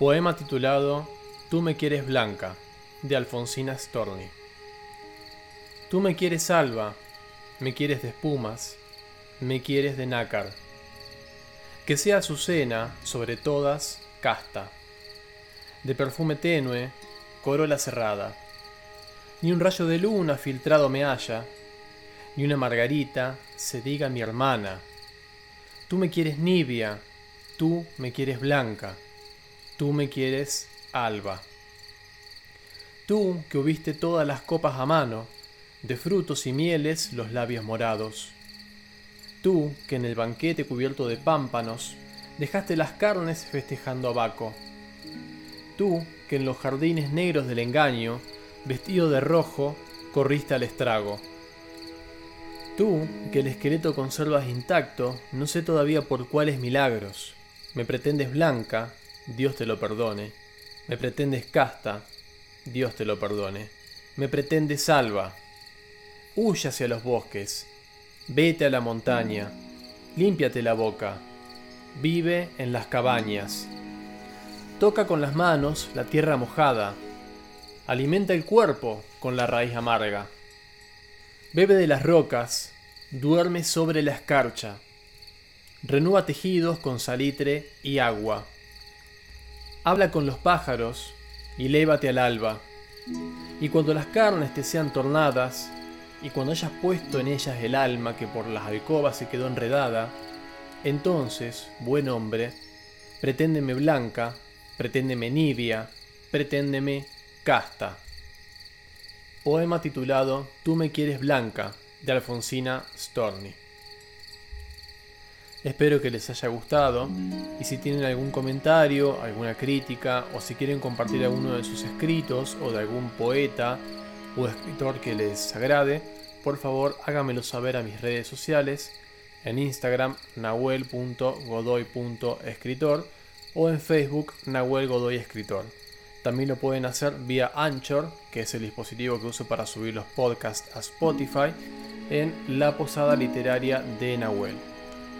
Poema titulado Tú me quieres blanca, de Alfonsina Storni. Tú me quieres alba, me quieres de espumas, me quieres de nácar. Que sea azucena, sobre todas, casta. De perfume tenue, corola cerrada. Ni un rayo de luna filtrado me haya, ni una margarita se diga mi hermana. Tú me quieres nibia, tú me quieres blanca Tú me quieres, alba. Tú que hubiste todas las copas a mano, de frutos y mieles los labios morados. Tú que en el banquete cubierto de pámpanos dejaste las carnes festejando a Baco. Tú que en los jardines negros del engaño, vestido de rojo, corriste al estrago. Tú que el esqueleto conservas intacto, no sé todavía por cuáles milagros, me pretendes blanca, Dios te lo perdone. Me pretendes casta, Dios te lo perdone. Me pretendes salva. Huye hacia los bosques, vete a la montaña, límpiate la boca, vive en las cabañas. Toca con las manos la tierra mojada, alimenta el cuerpo con la raíz amarga. Bebe de las rocas, duerme sobre la escarcha, renueva tejidos con salitre y agua. Habla con los pájaros y lévate al alba. Y cuando las carnes te sean tornadas, y cuando hayas puesto en ellas el alma que por las alcobas se quedó enredada, entonces, buen hombre, preténdeme blanca, preténdeme nibia, preténdeme casta. Poema titulado Tú me quieres blanca, de Alfonsina Storni. Espero que les haya gustado y si tienen algún comentario, alguna crítica o si quieren compartir alguno de sus escritos o de algún poeta o escritor que les agrade, por favor háganmelo saber a mis redes sociales, en Instagram nahuel.godoy.escritor o en Facebook Nahuel Godoy Escritor. También lo pueden hacer vía Anchor, que es el dispositivo que uso para subir los podcasts a Spotify, en La Posada Literaria de Nahuel.